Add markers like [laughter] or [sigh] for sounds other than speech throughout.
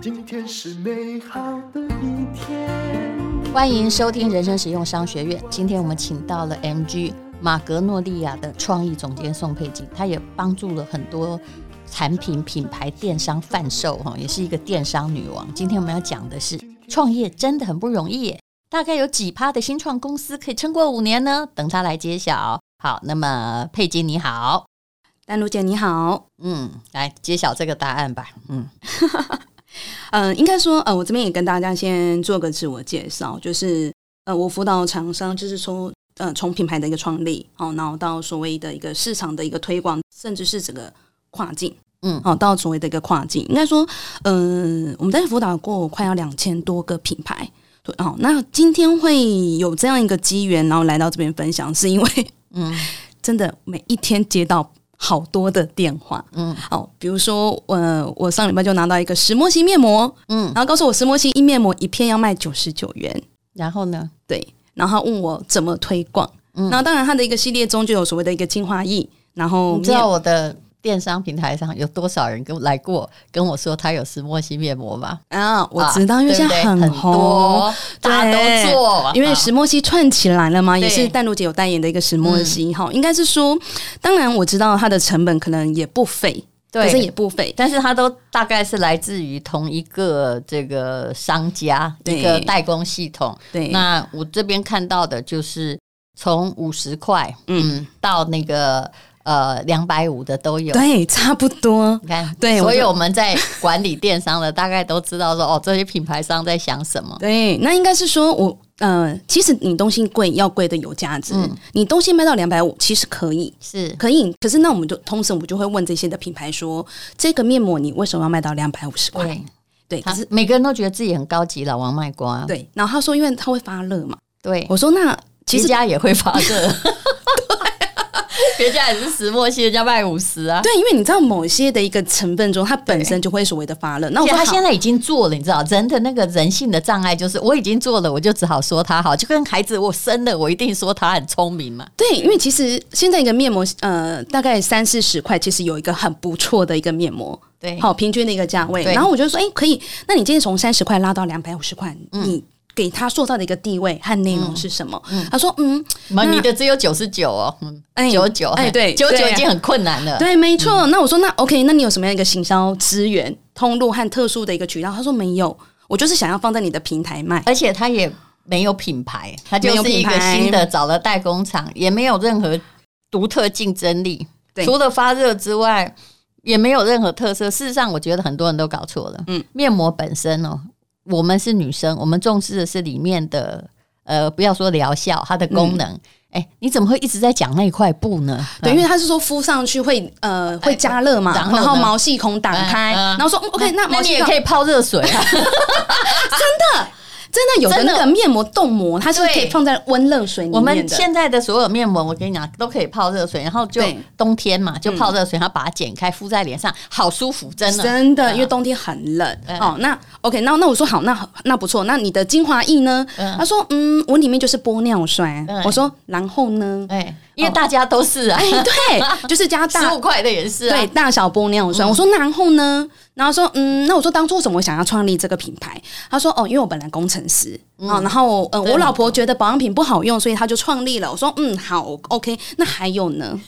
今天是美好的一天。欢迎收听人生实用商学院。今天我们请到了 MG 马格诺利亚的创意总监宋佩金，她也帮助了很多产品品牌电商贩售，哈，也是一个电商女王。今天我们要讲的是创业真的很不容易耶，大概有几趴的新创公司可以撑过五年呢？等她来揭晓。好，那么佩金你好，丹如姐你好，嗯，来揭晓这个答案吧，嗯。嗯、[laughs] 呃，应该说，呃，我这边也跟大家先做个自我介绍，就是，呃，我辅导厂商，就是说，呃，从品牌的一个创立，哦，然后到所谓的一个市场的一个推广，甚至是整个跨境，嗯，哦，到所谓的一个跨境，应该说，嗯、呃，我们在辅导过快要两千多个品牌，对，哦，那今天会有这样一个机缘，然后来到这边分享，是因为，嗯，[laughs] 真的每一天接到。好多的电话，嗯，好，比如说，呃，我上礼拜就拿到一个石墨烯面膜，嗯，然后告诉我石墨烯一面膜一片要卖九十九元，然后呢，对，然后问我怎么推广，嗯，然后当然它的一个系列中就有所谓的一个精华液，然后你知道我的。电商平台上有多少人跟我来过跟我说他有石墨烯面膜吗？啊，我知道，因为现在很红，很多大家都做，因为石墨烯串起来了嘛，也是淡如姐有代言的一个石墨烯。哈，应该是说，当然我知道它的成本可能也不菲，对，可是也不菲，但是它都大概是来自于同一个这个商家一个代工系统。对，那我这边看到的就是从五十块，嗯，到那个。呃，两百五的都有，对，差不多。你看，对，所以我们在管理电商的，大概都知道说，哦，这些品牌商在想什么。对，那应该是说我，呃，其实你东西贵要贵的有价值，嗯、你东西卖到两百五，其实可以，是可以。可是那我们就同时，我们就会问这些的品牌说，这个面膜你为什么要卖到两百五十块？对，对，可是每个人都觉得自己很高级，老王卖瓜。对，然后他说，因为他会发热嘛。对，我说那其实家也会发热。[laughs] 别家也是石墨烯，人家卖五十啊。对，因为你知道某些的一个成分中，它本身就会所谓的发热。那我他现在已经做了，你知道人的那个人性的障碍就是我已经做了，我就只好说他好，就跟孩子我生了，我一定说他很聪明嘛。对，因为其实现在一个面膜，呃，大概三四十块，其实有一个很不错的一个面膜，对，好平均的一个价位。然后我就说，哎、欸，可以，那你今天从三十块拉到两百五十块，你。嗯给他塑造的一个地位和内容是什么？嗯嗯、他说：“嗯，你的只有九十九哦，嗯，九九，哎，对，九九已经很困难了。对，没错。嗯、那我说，那 OK，那你有什么样一个行销资源、通路和特殊的一个渠道？他说没有，我就是想要放在你的平台卖，而且他也没有品牌，他就是一个新的找了代工厂，也没有任何独特竞争力，除了发热之外，也没有任何特色。事实上，我觉得很多人都搞错了。嗯，面膜本身哦。”我们是女生，我们重视的是里面的，呃，不要说疗效，它的功能。哎、你怎么会一直在讲那一块布呢？对，因为他是说敷上去会呃会加热嘛，然后，毛细孔打开，呃、然后说、嗯、OK，那毛细孔那你也可以泡热水啊，[laughs] [laughs] 真的。真的有的那个面膜冻膜，它是可以放在温热水里面的。我们现在的所有面膜，我跟你讲，都可以泡热水，然后就冬天嘛，就泡热水，然后把它剪开敷在脸上，好舒服，真的真的，因为冬天很冷。哦，那 OK，那那我说好，那那不错，那你的精华液呢？他说嗯，我里面就是玻尿酸。我说然后呢？哎，因为大家都是啊，对，[laughs] 就是加大十五块的也是，对，大小玻尿酸。我说然后呢？然后说，嗯，那我说当初为什么我想要创立这个品牌？他说，哦，因为我本来工程师啊，嗯、然后，嗯，我老婆觉得保养品不好用，所以他就创立了。我说，嗯，好，OK，那还有呢？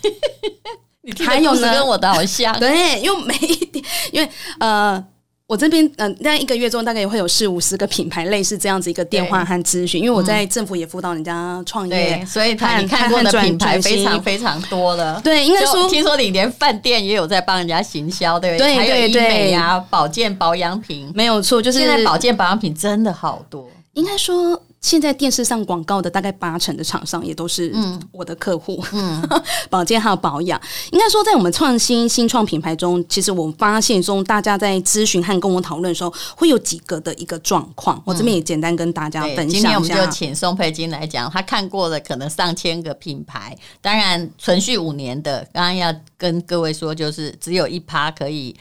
[laughs] 你还有呢？跟我的好像，对，因为每一点，因为呃。我这边嗯，那、呃、一个月中大概也会有四五十个品牌类似这样子一个电话和咨询，因为我在政府也辅导人家创业，所以他你看过的品牌非常非常多了。对，应该说听说你连饭店也有在帮人家行销，对不对？对对对，还有医美啊，保健保养品没有错，就是现在保健保养品真的好多，应该说。现在电视上广告的大概八成的厂商也都是我的客户，嗯，[laughs] 保健还有保养。应该说，在我们创新新创品牌中，其实我们发现中，大家在咨询和跟我讨论的时候，会有几个的一个状况。嗯、我这边也简单跟大家分享一下。今天我们就请宋佩金来讲，他看过了可能上千个品牌，当然存续五年的，刚刚要跟各位说，就是只有一趴可以。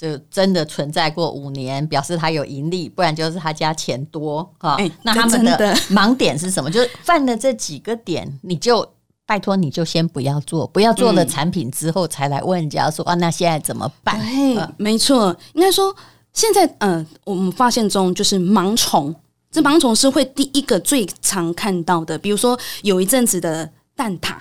就真的存在过五年，表示他有盈利，不然就是他家钱多哈。欸、那他们的盲 [laughs] 点是什么？就是犯了这几个点，你就拜托你就先不要做，不要做了产品之后才来问人家说、嗯、啊，那现在怎么办？对，嗯、没错，应该说现在呃，我们发现中就是盲从，这盲从是会第一个最常看到的，比如说有一阵子的蛋挞。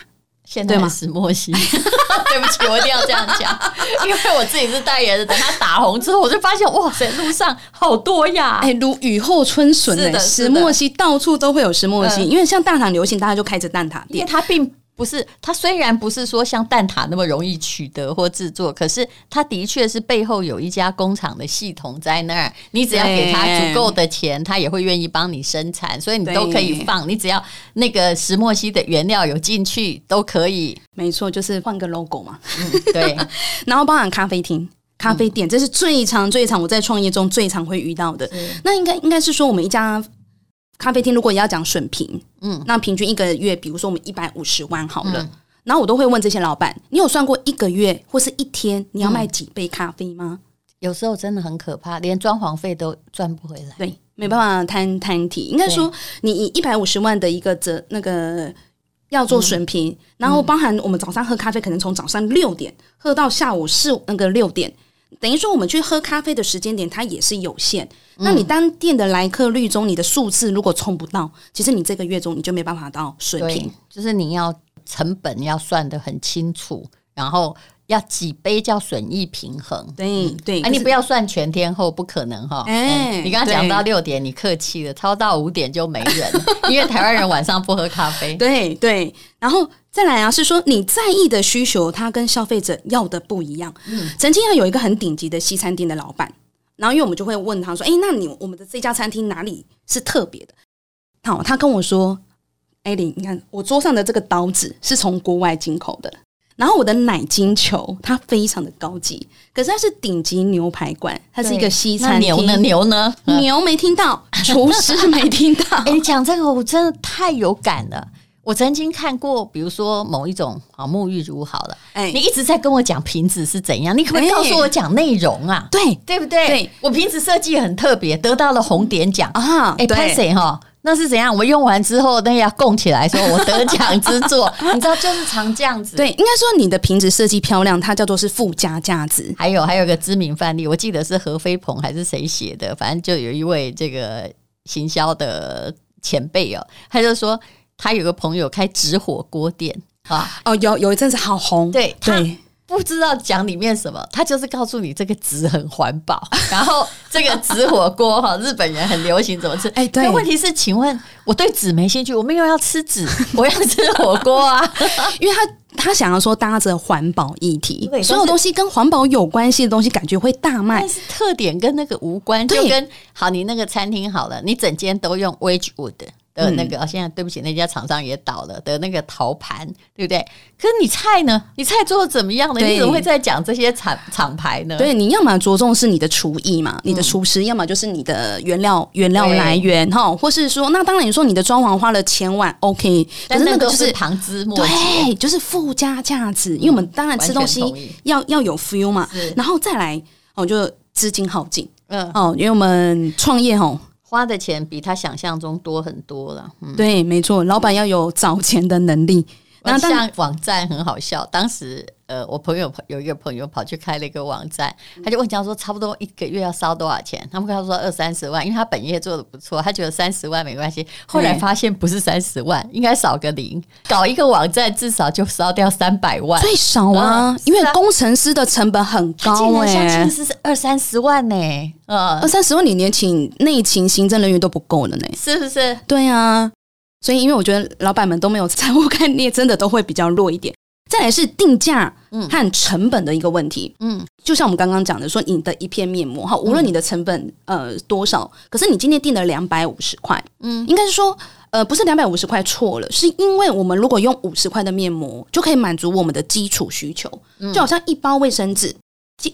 现在的石墨烯，[laughs] 对不起，我一定要这样讲，[laughs] 因为我自己是代言人。等他打红之后，我就发现哇塞，路上好多呀！哎、欸，如雨后春笋的石墨烯，到处都会有石墨烯。因为像大厂流行，大家就开着蛋挞店，因为它并。不是，它虽然不是说像蛋挞那么容易取得或制作，可是它的确是背后有一家工厂的系统在那儿。你只要给他足够的钱，他也会愿意帮你生产，所以你都可以放。你只要那个石墨烯的原料有进去，都可以。没错，就是换个 logo 嘛。嗯、[laughs] 对，[laughs] 然后包含咖啡厅、咖啡店，这是最常、最常我在创业中最常会遇到的。那应该应该是说，我们一家。咖啡厅如果也要讲损平，嗯，那平均一个月，比如说我们一百五十万好了，嗯、然后我都会问这些老板，你有算过一个月或是一天你要卖几杯咖啡吗？有时候真的很可怕，连装潢费都赚不回来。对，没办法摊摊提。应该说，你以一百五十万的一个折那个要做损平，嗯、然后包含我们早上喝咖啡，可能从早上六点喝到下午四那个六点。等于说，我们去喝咖啡的时间点，它也是有限。嗯、那你当店的来客率中，你的数字如果冲不到，其实你这个月中你就没办法到水平。就是你要成本要算得很清楚，然后。要几杯叫损益平衡？对对，哎，你不要算全天候，不可能哈。哎，你刚刚讲到六点，你客气了，超到五点就没人，[laughs] 因为台湾人晚上不喝咖啡。对对，然后再来啊，是说你在意的需求，它跟消费者要的不一样。嗯，曾经要有一个很顶级的西餐厅的老板，然后因为我们就会问他说：“哎，那你我们的这家餐厅哪里是特别的？”好，他跟我说：“艾琳，你看我桌上的这个刀子是从国外进口的。”然后我的奶金球它非常的高级，可是它是顶级牛排馆，它是一个西餐厅。牛呢？牛呢？牛没听到，[laughs] 厨师没听到。[laughs] 哎，你讲这个我真的太有感了。我曾经看过，比如说某一种啊沐浴乳好了，哎，你一直在跟我讲瓶子是怎样，你可不可以告诉我讲内容啊？对对不对？对，我瓶子设计很特别，得到了红点奖啊！哎，拍谁哈？那是怎样？我用完之后，那要供起来，说我得奖之作，[laughs] 你知道，就是常这样子。对，应该说你的瓶子设计漂亮，它叫做是附加价值。还有还有个知名范例，我记得是何飞鹏还是谁写的，反正就有一位这个行销的前辈哦，他就说他有个朋友开纸火锅店啊，哦，有有一阵子好红，对对。不知道讲里面什么，他就是告诉你这个纸很环保，[laughs] 然后这个纸火锅哈，日本人很流行怎么吃？哎，对。问题是，请问我对纸没兴趣，我们又要吃纸，[laughs] 我要吃火锅啊，[laughs] 因为他他想要说搭着环保议题，所有东西跟环保有关系的东西，感觉会大卖。但是特点跟那个无关，就跟好，你那个餐厅好了，你整间都用 Wedgwood。的那个啊，现在对不起，那家厂商也倒了的那个陶盘，对不对？可是你菜呢？你菜做的怎么样呢？对你怎么会在讲这些厂厂牌呢？对，你要么着重是你的厨艺嘛，你的厨师；嗯、要么就是你的原料原料来源哈，或是说，那当然你说你的装潢花了千万，OK，可是那个就是旁枝末节，对，就是附加价值。因为我们当然吃东西要要有 feel 嘛，然后再来哦，就资金耗尽，嗯哦，因为我们创业哦。花的钱比他想象中多很多了。嗯，对，没错，老板要有找钱的能力。那像网站很好笑，当时。呃，我朋友有一个朋友跑去开了一个网站，他就问讲说，差不多一个月要烧多少钱？他们跟他说二三十万，因为他本业做的不错，他觉得三十万没关系。后来发现不是三十万，应该少个零，搞一个网站至少就烧掉三百万，最少啊，因为工程师的成本很高哎，其实是二三十万呢，呃，二三十万你连请内勤行政人员都不够了呢，是不是？对啊，所以因为我觉得老板们都没有 [laughs] 财务概念，真的都会比较弱一点。再来是定价和成本的一个问题，嗯，就像我们刚刚讲的，说你的一片面膜哈，无论你的成本呃多少，可是你今天定了两百五十块，嗯，应该是说呃不是两百五十块错了，是因为我们如果用五十块的面膜就可以满足我们的基础需求，就好像一包卫生纸，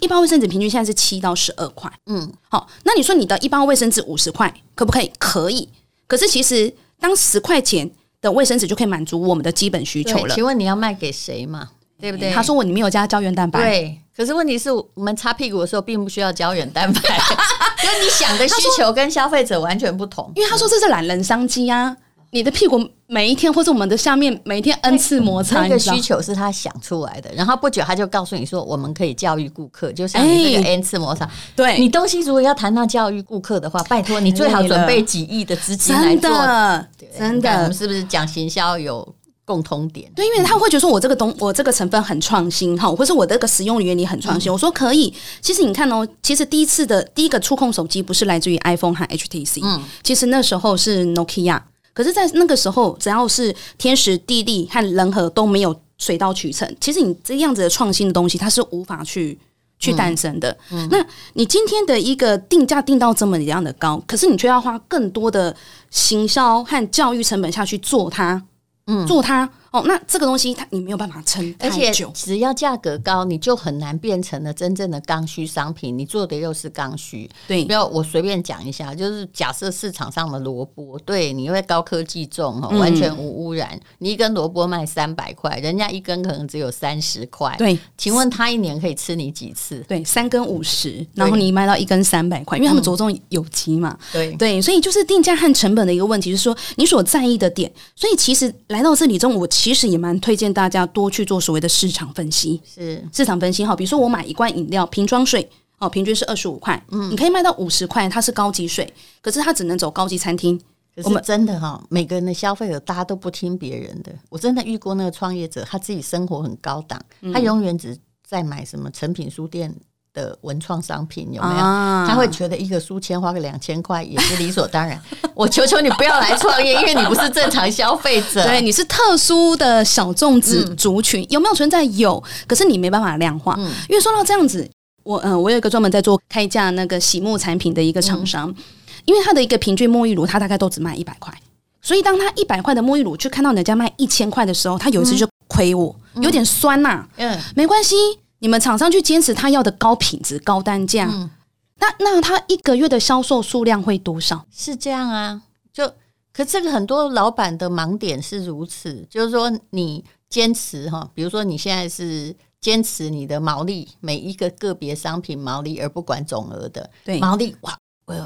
一包卫生纸平均现在是七到十二块，嗯，好，那你说你的一包卫生纸五十块可不可以？可以，可是其实当十块钱。的卫生纸就可以满足我们的基本需求了。请问你要卖给谁嘛？对不对？他说我里面有加胶原蛋白。对，可是问题是我们擦屁股的时候并不需要胶原蛋白，[laughs] 因为你想的需求跟消费者完全不同。因为他说这是懒人商机啊，你的屁股每一天，或者我们的下面每一天 n 次摩擦，那个需求是他想出来的，然后不久他就告诉你说，我们可以教育顾客，就像你这个 n 次摩擦。对，你东西如果要谈到教育顾客的话，拜托你最好准备几亿的资金来做。真的，真的，我们是不是讲行销有？共通点对，因为他会觉得说，我这个东，我这个成分很创新哈，或是我这个使用原理很创新。嗯、我说可以，其实你看哦，其实第一次的第一个触控手机不是来自于 iPhone 和 HTC，嗯，其实那时候是 Nokia。可是，在那个时候，只要是天时地利和人和都没有水到渠成，其实你这样子的创新的东西，它是无法去去诞生的。嗯嗯、那你今天的一个定价定到这么一样的高，可是你却要花更多的行销和教育成本下去做它。嗯，做它哦，那这个东西它你没有办法撑太久，而且只要价格高，你就很难变成了真正的刚需商品。你做的又是刚需，对。不要我随便讲一下，就是假设市场上的萝卜，对，你因为高科技种哦，完全无污染。嗯、你一根萝卜卖三百块，人家一根可能只有三十块，对。请问他一年可以吃你几次？对，三根五十，然后你卖到一根三百块，因为他们着重有机嘛，嗯、对对，所以就是定价和成本的一个问题，就是说你所在意的点，所以其实。来到这里中，我其实也蛮推荐大家多去做所谓的市场分析。是市场分析哈，比如说我买一罐饮料瓶装水，哦，平均是二十五块，嗯，你可以卖到五十块，它是高级水，可是它只能走高级餐厅。我们真的哈，每个人的消费者大家都不听别人的。我真的遇过那个创业者，他自己生活很高档，他永远只在买什么成品书店。的文创商品有没有？啊、他会觉得一个书签花个两千块也是理所当然。[laughs] 我求求你不要来创业，因为你不是正常消费者，对，你是特殊的小众子族群，嗯、有没有存在？有，可是你没办法量化。嗯、因为说到这样子，我嗯、呃，我有一个专门在做开价那个洗沐产品的一个厂商，嗯、因为他的一个平均沐浴乳，他大概都只卖一百块，所以当他一百块的沐浴乳去看到人家卖一千块的时候，他有一次就亏我，嗯、有点酸呐、啊。嗯，没关系。你们厂商去坚持他要的高品质、高单价，嗯、那那他一个月的销售数量会多少？是这样啊，就可这个很多老板的盲点是如此，就是说你坚持哈，比如说你现在是坚持你的毛利，每一个个别商品毛利，而不管总额的，对毛利哇。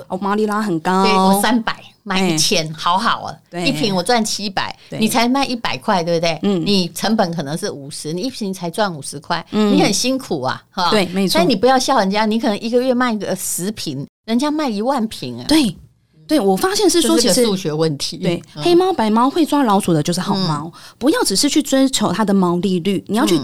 我毛利拉很高，对，我三百卖一千，好好啊，一瓶我赚七百，你才卖一百块，对不对？嗯，你成本可能是五十，你一瓶才赚五十块，你很辛苦啊，哈，对，没错。但你不要笑人家，你可能一个月卖个十瓶，人家卖一万瓶啊。对，对我发现是说，其实数学问题，对，黑猫白猫会抓老鼠的就是好猫，不要只是去追求它的毛利率，你要去。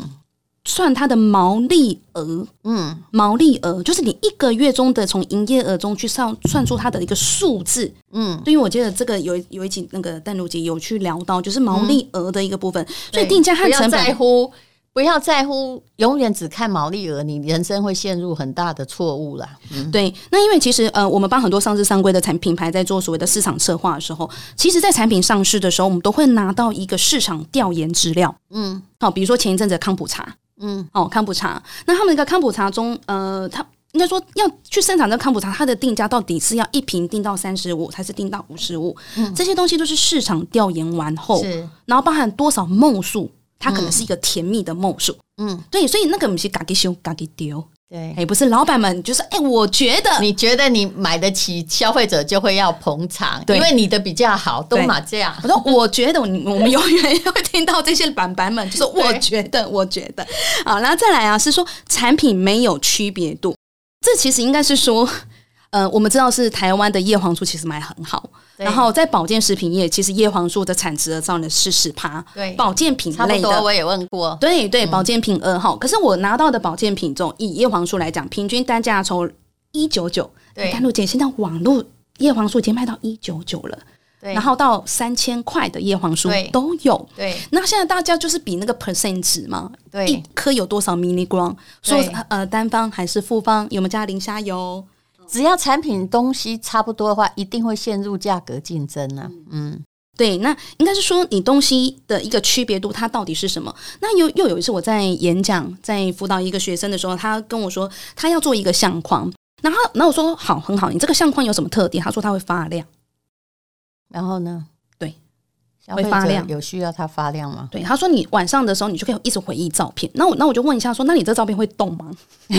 算它的毛利额，嗯，毛利额就是你一个月中的从营业额中去算算出它的一个数字，嗯，对于我记得这个有有一集那个淡如姐有去聊到，就是毛利额的一个部分，嗯、所以定价和成本不要在乎，不要在乎，永远只看毛利额，你人生会陷入很大的错误啦。嗯，对，那因为其实呃，我们帮很多上市上规的产品牌在做所谓的市场策划的时候，其实，在产品上市的时候，我们都会拿到一个市场调研资料，嗯，好，比如说前一阵子的康普茶。嗯，哦，康普茶，那他们那个康普茶中，呃，他应该说要去生产这个康普茶，它的定价到底是要一瓶定到三十五，还是定到五十五？嗯，这些东西都是市场调研完后，是，然后包含多少梦数，它可能是一个甜蜜的梦数。嗯，对，所以那个不是嘎给修，嘎给丢。对，也，不是老板们，就是哎，我觉得你觉得你买得起，消费者就会要捧场，对，因为你的比较好，都嘛这样。我说，我觉得我我们永远会听到这些板板们，就是我觉得，我觉得，好，然后再来啊，是说产品没有区别度，这其实应该是说。呃，我们知道是台湾的叶黄素其实卖很好，然后在保健食品业，其实叶黄素的产值额占了四十趴。对，保健品类的我也问过，对对，保健品二号。嗯、可是我拿到的保健品中，以叶黄素来讲，平均单价从一九九，对，淡如姐现在网络叶黄素已经卖到一九九了，对，然后到三千块的叶黄素都有。对，对那现在大家就是比那个 percent 值嘛，对，一颗有多少 milligram，说对呃单方还是复方，有没有加磷虾油？只要产品东西差不多的话，一定会陷入价格竞争呢、啊。嗯，对，那应该是说你东西的一个区别度，它到底是什么？那又又有一次我在演讲，在辅导一个学生的时候，他跟我说他要做一个相框，然后那我说好，很好，你这个相框有什么特点？他说它会发亮。然后呢？对会发亮，有需要它发亮吗？对，他说你晚上的时候你就可以一直回忆照片。那我那我就问一下说，说那你这照片会动吗？[laughs]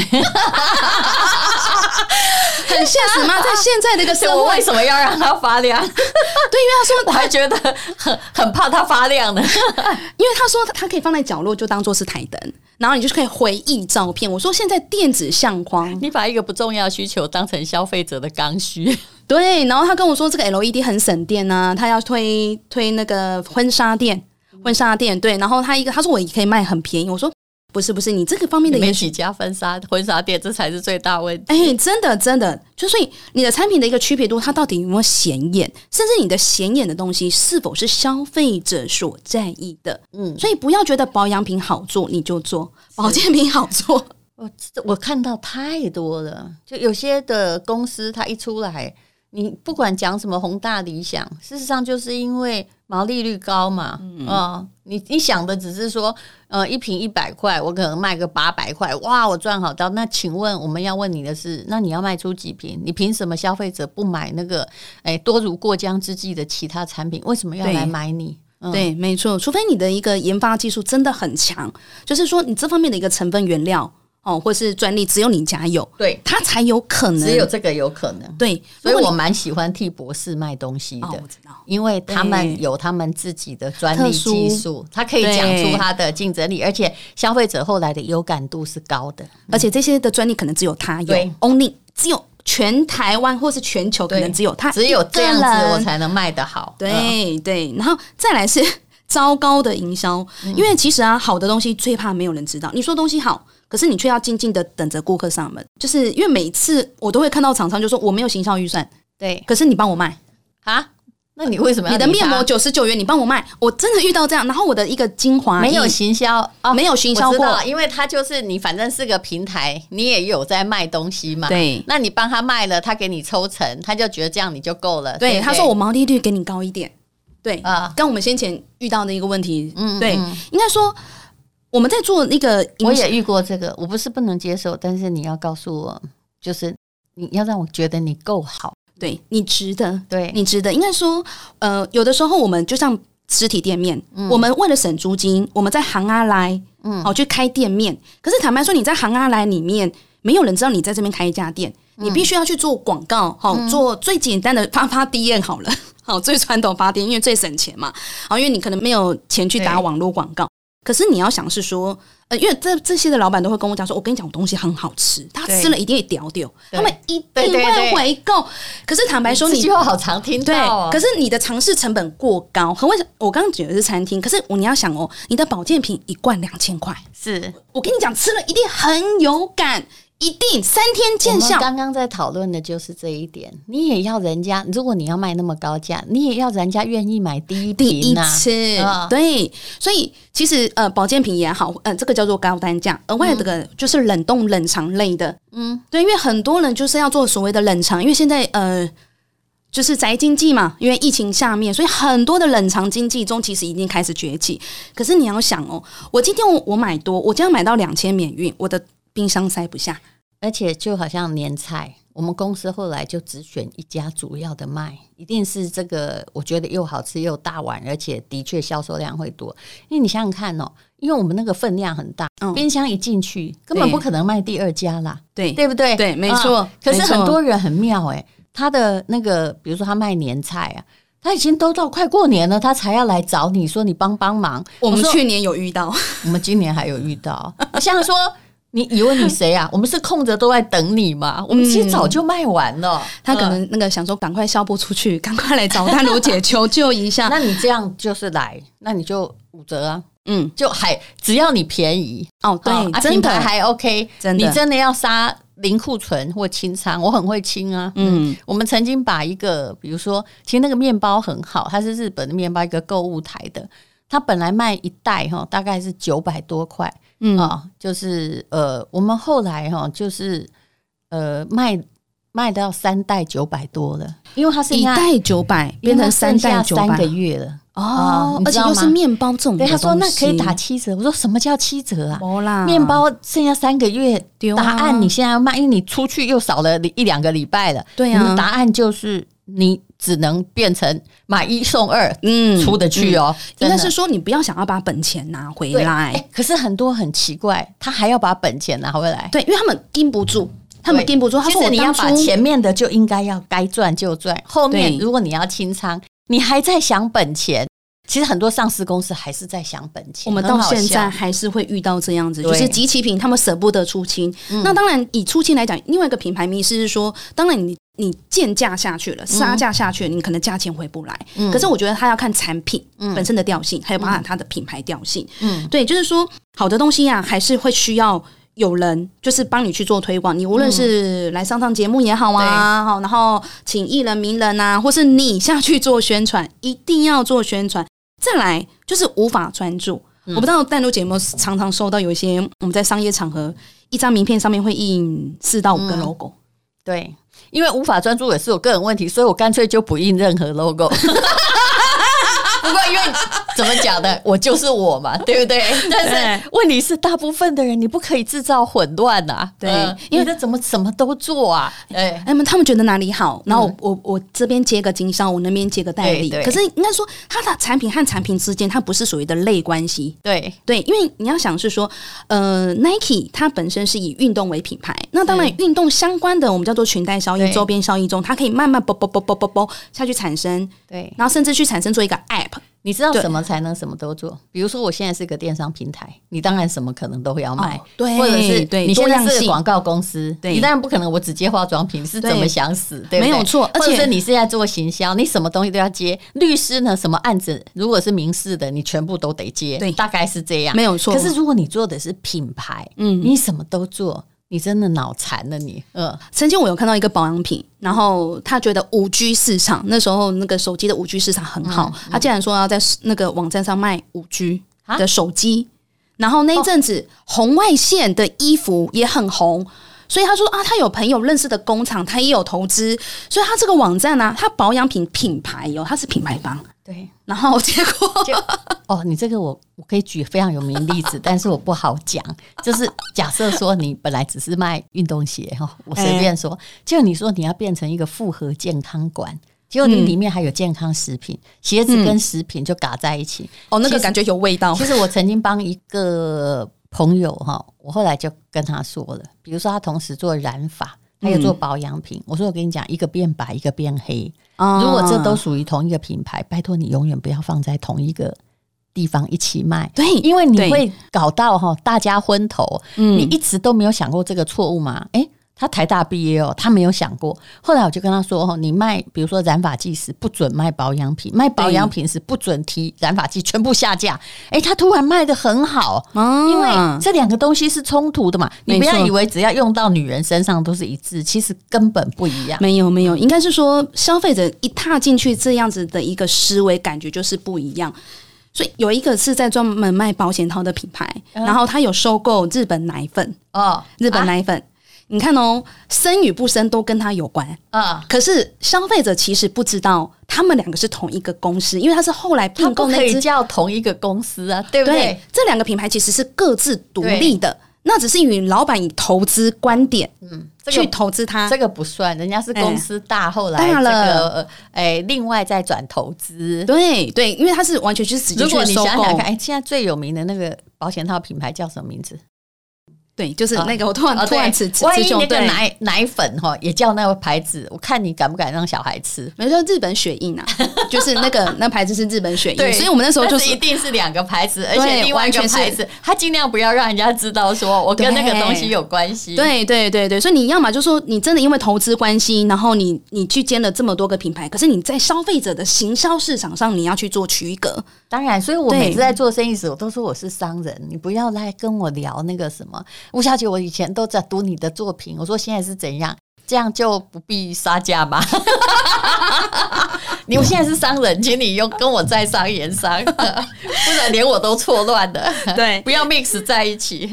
很现实吗？在现在这个 [laughs] 社会，我为什么要让它发亮？[laughs] 对，因为他说，[laughs] 我还觉得很很怕它发亮呢。因为他说它可以放在角落，就当做是台灯，然后你就可以回忆照片。我说现在电子相框，你把一个不重要的需求当成消费者的刚需。对，然后他跟我说这个 LED 很省电啊，他要推推那个婚纱店，婚纱店对，然后他一个他说我也可以卖很便宜，我说。不是不是，你这个方面的也许加婚纱婚纱店，这才是最大问题。哎、欸，真的真的，就所以你的产品的一个区别度，它到底有没有显眼，甚至你的显眼的东西是否是消费者所在意的？嗯，所以不要觉得保养品好做你就做，保健品好做。我我看到太多了，就有些的公司它一出来，你不管讲什么宏大理想，事实上就是因为。毛利率高嘛？嗯、哦，你你想的只是说，呃，一瓶一百块，我可能卖个八百块，哇，我赚好到。那请问我们要问你的是，那你要卖出几瓶？你凭什么消费者不买那个？哎，多如过江之鲫的其他产品，为什么要来买你？嗯、对，没错，除非你的一个研发技术真的很强，就是说你这方面的一个成分原料。哦，或是专利只有你家有，对，它才有可能，只有这个有可能，对，所以我蛮喜欢替博士卖东西的，哦、我知道，因为他们有他们自己的专利技术，他可以讲出他的竞争力，而且消费者后来的有感度是高的，而且这些的专利可能只有他有，only 只有全台湾或是全球可能只有他，只有这样子我才能卖得好，对、嗯、对，然后再来是 [laughs] 糟糕的营销，嗯、因为其实啊，好的东西最怕没有人知道，你说东西好。可是你却要静静的等着顾客上门，就是因为每次我都会看到厂商就说我没有行销预算，对，可是你帮我卖。啊？那你为什么要？你的面膜九十九元，你帮我卖，我真的遇到这样，然后我的一个精华没有行销啊，没有行销过，因为他就是你，反正是个平台，你也有在卖东西嘛，对，那你帮他卖了，他给你抽成，他就觉得这样你就够了，对，对，他说我毛利率给你高一点，对啊，跟我们先前遇到的一个问题，嗯，对，应该说。我们在做那个，我也遇过这个，我不是不能接受，但是你要告诉我，就是你要让我觉得你够好，对你值得，对。你值得。应该说，呃，有的时候我们就像实体店面，嗯、我们为了省租金，我们在行阿来，嗯，好去开店面。可是坦白说，你在行阿来里面，没有人知道你在这边开一家店，嗯、你必须要去做广告，好、嗯、做最简单的发发 DM 好了，好最传统发 DM，因为最省钱嘛，好，因为你可能没有钱去打网络广告。可是你要想是说，呃，因为这这些的老板都会跟我讲说，我跟你讲，我东西很好吃，他吃了一定会屌屌，他们一定会回购。可是坦白说，你这句话好常听到。对，可是你的尝试成本过高，很为什么？我刚刚举的是餐厅，可是你要想哦，你的保健品一罐两千块，是我跟你讲，吃了一定很有感。一定三天见效。刚刚在讨论的就是这一点，你也要人家，如果你要卖那么高价，你也要人家愿意买第一瓶、啊、第一次。哦、对，所以其实呃，保健品也好，呃，这个叫做高单价，额外这个就是冷冻冷藏类的，嗯，对，因为很多人就是要做所谓的冷藏，因为现在呃，就是宅经济嘛，因为疫情下面，所以很多的冷藏经济中其实已经开始崛起。可是你要想哦，我今天我我买多，我将要买到两千免运，我的。冰箱塞不下，而且就好像年菜，我们公司后来就只选一家主要的卖，一定是这个，我觉得又好吃又大碗，而且的确销售量会多。因为你想想看哦，因为我们那个分量很大，嗯、冰箱一进去根本不可能卖第二家啦，对对不对？对，没错。啊、可是很多人很妙诶，他的那个，比如说他卖年菜啊，他已经都到快过年了，他才要来找你说你帮帮忙。我们去年有遇到，[laughs] 我们今年还有遇到，像说。你以为你谁啊？[laughs] 我们是空着都在等你吗？我们其实早就卖完了。嗯、他可能那个想说，赶快销不出去，[laughs] 赶快来找淡如姐求救一下。那你这样就是来，那你就五折啊。嗯，就还只要你便宜哦，对，啊，品牌还 OK，真的。你真的要杀零库存或清仓，我很会清啊。嗯，我们曾经把一个，比如说，其实那个面包很好，它是日本的面包，一个购物台的，它本来卖一袋哈，大概是九百多块。嗯啊、哦，就是呃，我们后来哈、哦，就是呃，卖卖到三袋九百多了，因为它是一袋九百变成三袋九百，三个月了哦，而且又是面包这种，对，他说那可以打七折，我说什么叫七折啊？啦面包剩下三个月，答案你现在要卖，因为你出去又少了一两个礼拜了，对啊，答案就是你。只能变成买一送二，嗯，出得去哦。应该是说你不要想要把本钱拿回来，可是很多很奇怪，他还要把本钱拿回来。对，因为他们盯不住，他们盯不住。他说：“你要把前面的就应该要该赚就赚，后面如果你要清仓，你还在想本钱。”其实很多上市公司还是在想本钱，我们到现在还是会遇到这样子，就是集齐品他们舍不得出清。那当然以出清来讲，另外一个品牌迷失是说，当然你你贱价下去了，杀价下去了，你可能价钱回不来。可是我觉得它要看产品本身的调性，还有包含它的品牌调性。嗯，对，就是说好的东西啊，还是会需要有人就是帮你去做推广。你无论是来上上节目也好啊，好，然后请艺人名人啊，或是你下去做宣传，一定要做宣传。再来就是无法专注，嗯、我不知道淡如姐有没有常常收到有一些我们在商业场合，一张名片上面会印四到五个 logo，嗯。对，因为无法专注也是我个人问题，所以我干脆就不印任何 logo。[laughs] 不过，因为怎么讲的，我就是我嘛，对不 [laughs] 对？但是问题是，大部分的人你不可以制造混乱呐。对，因为他怎么什么都做啊？哎，他们他们觉得哪里好，然后我我这边接个经销，我那边接个代理。可是应该说，它的产品和产品之间，它不是属于的类关系。对对，因为你要想是说，呃，Nike 它本身是以运动为品牌，那当然运动相关的我们叫做裙带效应、周边效应中，它可以慢慢啵啵啵啵啵啵下去产生。对，然后甚至去产生做一个 App。你知道什么才能什么都做？比如说，我现在是个电商平台，你当然什么可能都会要卖，对，或者是你现在是个广告公司，你当然不可能我只接化妆品，是怎么想死？对，没有错。而且你是在做行销，你什么东西都要接。律师呢，什么案子如果是民事的，你全部都得接，对，大概是这样，没有错。可是如果你做的是品牌，嗯，你什么都做。你真的脑残了你，呃，曾经我有看到一个保养品，然后他觉得五 G 市场那时候那个手机的五 G 市场很好，嗯嗯、他竟然说要在那个网站上卖五 G 的手机，啊、然后那一阵子红外线的衣服也很红，所以他说啊，他有朋友认识的工厂，他也有投资，所以他这个网站呢、啊，他保养品品牌哦，他是品牌方。对，然后结果就哦，你这个我我可以举非常有名例子，但是我不好讲。就是假设说你本来只是卖运动鞋哈，我随便说，就你说你要变成一个复合健康馆，结果你里面还有健康食品，鞋子跟食品就嘎在一起。哦，那个感觉有味道。其实我曾经帮一个朋友哈，我后来就跟他说了，比如说他同时做染发。还有做保养品，我说我跟你讲，一个变白，一个变黑。如果这都属于同一个品牌，拜托你永远不要放在同一个地方一起卖。对，因为你会搞到哈大家昏头。你一直都没有想过这个错误吗？诶他台大毕业哦，他没有想过。后来我就跟他说：“哦，你卖，比如说染发剂时不准卖保养品，卖保养品时不准提染发剂，全部下架。”哎，他突然卖的很好，因为这两个东西是冲突的嘛。你不要以为只要用到女人身上都是一致，其实根本不一样。没有没有，应该是说消费者一踏进去这样子的一个思维感觉就是不一样。所以有一个是在专门卖保险套的品牌，然后他有收购日本奶粉哦，日本奶粉。你看哦，生与不生都跟他有关啊。可是消费者其实不知道，他们两个是同一个公司，因为他是后来并购，可以叫同一个公司啊，对不对？对，这两个品牌其实是各自独立的，那只是与老板以投资观点，嗯，去投资它，这个不算，人家是公司大，后来这个哎，另外再转投资，对对，因为他是完全就是直接去收购。如果你想想看，哎，现在最有名的那个保险套品牌叫什么名字？对，就是那个，我突然突然吃吃万一那个奶奶粉哈，也叫那个牌子，我看你敢不敢让小孩吃？没说日本雪印啊，就是那个那牌子是日本雪印，所以我们那时候就是一定是两个牌子，而且另外一个牌子，他尽量不要让人家知道说我跟那个东西有关系。对对对对，所以你要么就说你真的因为投资关系，然后你你去兼了这么多个品牌，可是你在消费者的行销市场上你要去做区隔。当然，所以我每次在做生意时，我都说我是商人，你不要来跟我聊那个什么。吴小姐，我以前都在读你的作品。我说现在是怎样？这样就不必杀价吧？[laughs] 你我现在是商人，请你用跟我在商言商，不然连我都错乱了。对，[laughs] 不要 mix 在一起。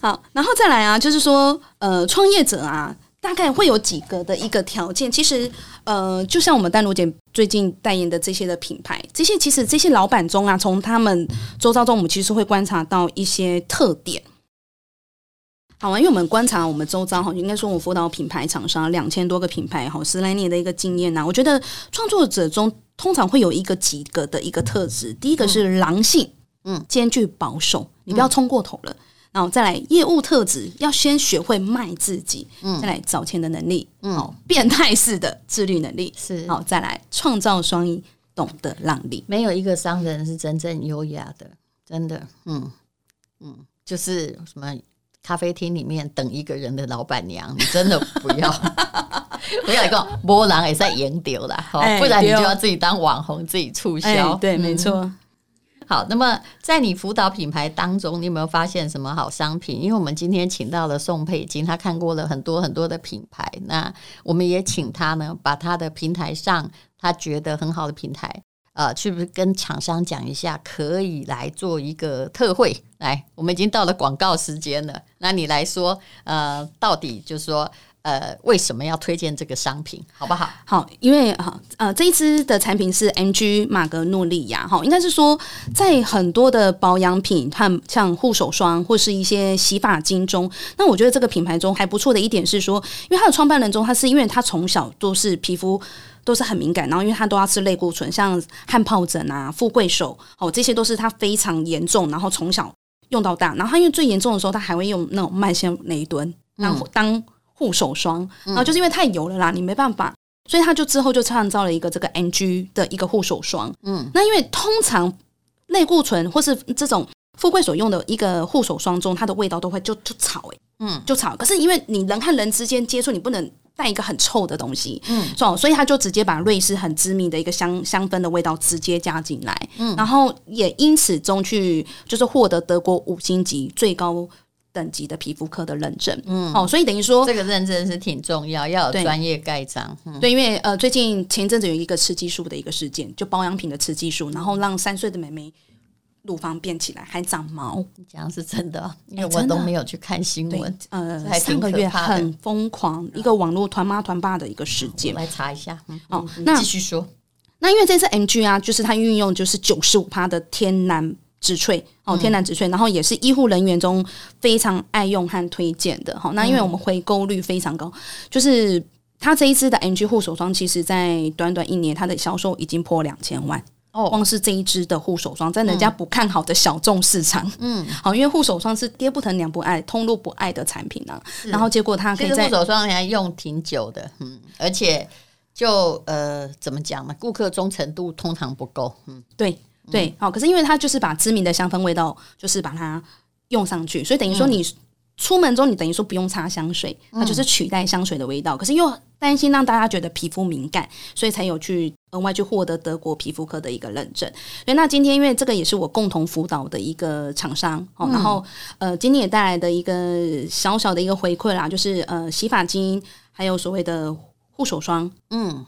好，然后再来啊，就是说，呃，创业者啊，大概会有几个的一个条件。其实，呃，就像我们淡如姐最近代言的这些的品牌，这些其实这些老板中啊，从他们周遭中，我们其实会观察到一些特点。好啊，因为我们观察我们周遭哈，应该说我辅导品牌厂商两千多个品牌哈，十来年的一个经验呐，我觉得创作者中通常会有一个几个的一个特质，第一个是狼性，嗯，兼具保守，你不要冲过头了。然后再来业务特质，要先学会卖自己，嗯，再来找钱的能力，嗯，变态式的自律能力是，好，再来创造双赢，懂得让利。没有一个商人是真正优雅的，真的，嗯嗯，就是什么咖啡厅里面等一个人的老板娘，你真的不要。[laughs] 不要一个波浪也在研丢了，好，不然你就要自己当网红，自己促销。对，没错。好，那么在你辅导品牌当中，你有没有发现什么好商品？因为我们今天请到了宋佩金，他看过了很多很多的品牌，那我们也请他呢，把他的平台上他觉得很好的平台，呃，去不是跟厂商讲一下，可以来做一个特惠。来，我们已经到了广告时间了，那你来说，呃，到底就是说。呃，为什么要推荐这个商品，好不好？好，因为哈呃，这一支的产品是 MG 马格诺利亚哈，应该是说在很多的保养品和像护手霜或是一些洗发精中，那我觉得这个品牌中还不错的一点是说，因为它的创办人中，他是因为他从小都是皮肤 [laughs] 都是很敏感，然后因为他都要吃类固醇，像汗疱疹啊、富贵手哦，这些都是他非常严重，然后从小用到大，然后他因为最严重的时候，他还会用那种慢性雷敦，然后当。护手霜，然后就是因为太油了啦，你没办法，所以他就之后就创造了一个这个 NG 的一个护手霜。嗯，那因为通常类固醇或是这种富贵所用的一个护手霜中，它的味道都会就就草诶、欸，嗯，就草。可是因为你人和人之间接触，你不能带一个很臭的东西，嗯，所以他就直接把瑞士很知名的一个香香氛的味道直接加进来，嗯，然后也因此中去就是获得德国五星级最高。等级的皮肤科的认证，嗯，好，所以等于说这个认证是挺重要，要有专业盖章。对，嗯、对，因为呃，最近前阵子有一个雌激素的一个事件，就保养品的雌激素，然后让三岁的妹妹乳房变起来，还长毛，这样是真的，因为我都没有去看新闻。呃，上个月很疯狂，一个网络团妈团爸的一个事件，来查一下。嗯、哦，那继续说，那因为这次 MG 啊，就是它运用就是九十五趴的天然。植萃哦，天然植萃，然后也是医护人员中非常爱用和推荐的哈。那因为我们回购率非常高，就是它这一支的 MG 护手霜，其实在短短一年，它的销售已经破两千万哦。光是这一支的护手霜，在人家不看好的小众市场，嗯，好，因为护手霜是爹不疼娘不爱，通路不爱的产品呢、啊。然后结果它可以在护手霜还用挺久的，嗯，而且就呃怎么讲呢？顾客忠诚度通常不够，嗯，对。对，好，可是因为它就是把知名的香氛味道，就是把它用上去，所以等于说你出门中，你等于说不用擦香水，它就是取代香水的味道。可是又担心让大家觉得皮肤敏感，所以才有去额外去获得德国皮肤科的一个认证。所以那今天因为这个也是我共同辅导的一个厂商，哦，然后呃，今天也带来的一个小小的一个回馈啦，就是呃，洗发精还有所谓的护手霜，嗯。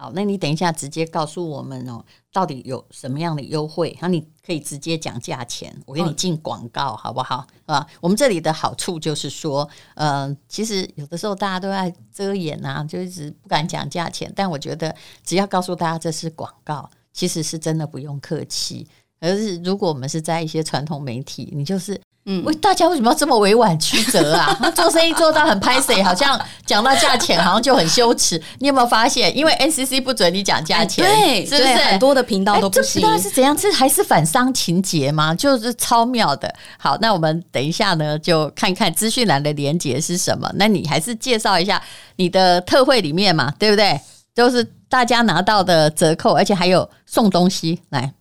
好，那你等一下直接告诉我们哦，到底有什么样的优惠？然后你可以直接讲价钱，我给你进广告，好不好？啊，我们这里的好处就是说，嗯、呃，其实有的时候大家都在遮掩啊，就一直不敢讲价钱。但我觉得，只要告诉大家这是广告，其实是真的不用客气。而是如果我们是在一些传统媒体，你就是。嗯，为大家为什么要这么委婉曲折啊？[laughs] 做生意做到很拍谢，好像讲到价钱好像就很羞耻。你有没有发现？因为 NCC 不准你讲价钱，对，是不是很多的频道都不行？这是怎样？这还是反商情节吗？就是超妙的。好，那我们等一下呢，就看看资讯栏的连接是什么。那你还是介绍一下你的特惠里面嘛，对不对？就是大家拿到的折扣，而且还有送东西来，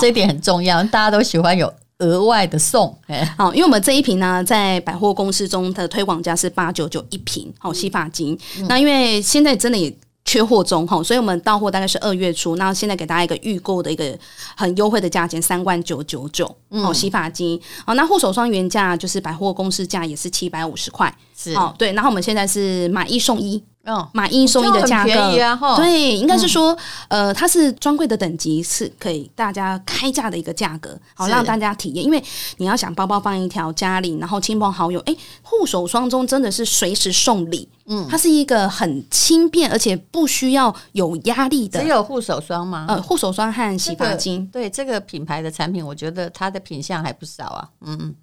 这一点很重要，大家都喜欢有。额外的送，好，因为我们这一瓶呢，在百货公司中的推广价是八九九一瓶，好，洗发精。嗯、那因为现在真的也缺货中，哈，所以我们到货大概是二月初，那现在给大家一个预购的一个很优惠的价钱，三万九九九，好，洗发精。好，那护手霜原价就是百货公司价也是七百五十块，是，好，对，然后我们现在是买一送一。哦，买一送一的价格，啊、对，应该是说，嗯、呃，它是专柜的等级，是可以大家开价的一个价格，好让大家体验。因为你要想包包放一条，家里然后亲朋好友，哎，护手霜中真的是随时送礼，嗯，它是一个很轻便而且不需要有压力的。只有护手霜吗？呃，护手霜和洗发精，这个，对这个品牌的产品，我觉得它的品相还不少啊。嗯嗯，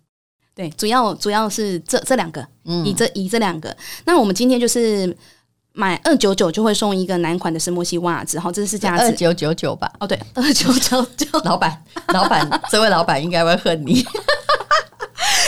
对，主要主要是这这两个，嗯，以这以这两个。那我们今天就是。买二九九就会送一个男款的石墨烯袜子，好，这是价值二九九九吧？哦，对，二九九九。[laughs] 老板，老板，[laughs] 这位老板应该会恨你。[laughs]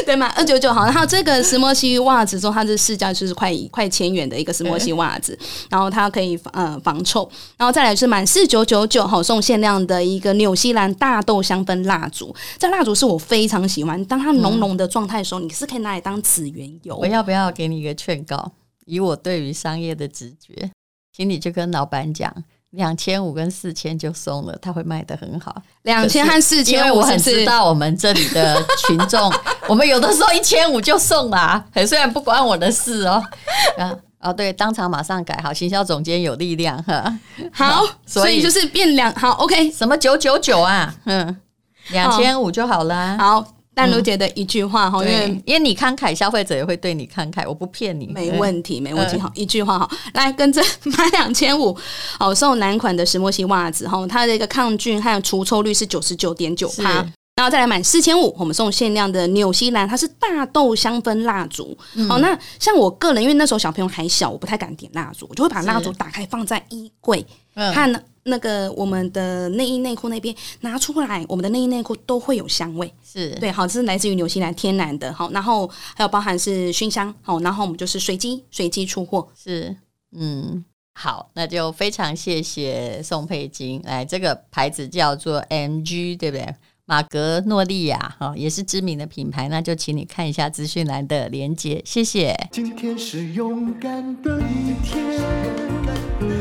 对吗？二九九好，然后这个石墨烯袜子中，它的市价就是快快千元的一个石墨烯袜子，然后它可以呃防臭，然后再来是满四九九九好送限量的一个纽西兰大豆香氛蜡烛，这蜡烛是我非常喜欢，当它浓浓的状态的时候，你是可以拿来当紫原油。我要不要给你一个劝告？以我对于商业的直觉，请你就跟老板讲。两千五跟四千就送了，他会卖得很好。两千和四千，因为我很知道我们这里的群众，[laughs] 我们有的时候一千五就送啦啊，虽然不关我的事哦。啊哦，对，当场马上改好，行销总监有力量哈。好，[laughs] 所以就是变两好，OK，什么九九九啊？嗯，两千五就好了。好。淡如姐的一句话哈，因为因为你慷慨，消费者也会对你慷慨，我不骗你，没问题，没问题。好，一句话哈，来跟着 [laughs] 买两千五，好送男款的石墨烯袜子哈，它的一个抗菌和除臭率是九十九点九趴，然后再来买四千五，我们送限量的纽西兰，它是大豆香氛蜡烛。好，那像我个人，因为那时候小朋友还小，我不太敢点蜡烛，我就会把蜡烛打开放在衣柜，看呢。那个我们的内衣内裤那边拿出来，我们的内衣内裤都会有香味，是对，好，这是来自于纽西兰天然的，好，然后还有包含是熏香，好，然后我们就是随机随机出货，是，嗯，好，那就非常谢谢宋佩金，来，这个牌子叫做 MG，对不对？马格诺利亚，哈，也是知名的品牌，那就请你看一下资讯栏的连接，谢谢。今天是勇敢的一天。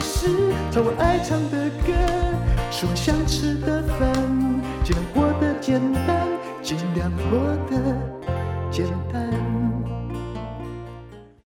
事，唱我爱唱的歌。吃我想吃的饭，尽量过得简单，尽量过得简单。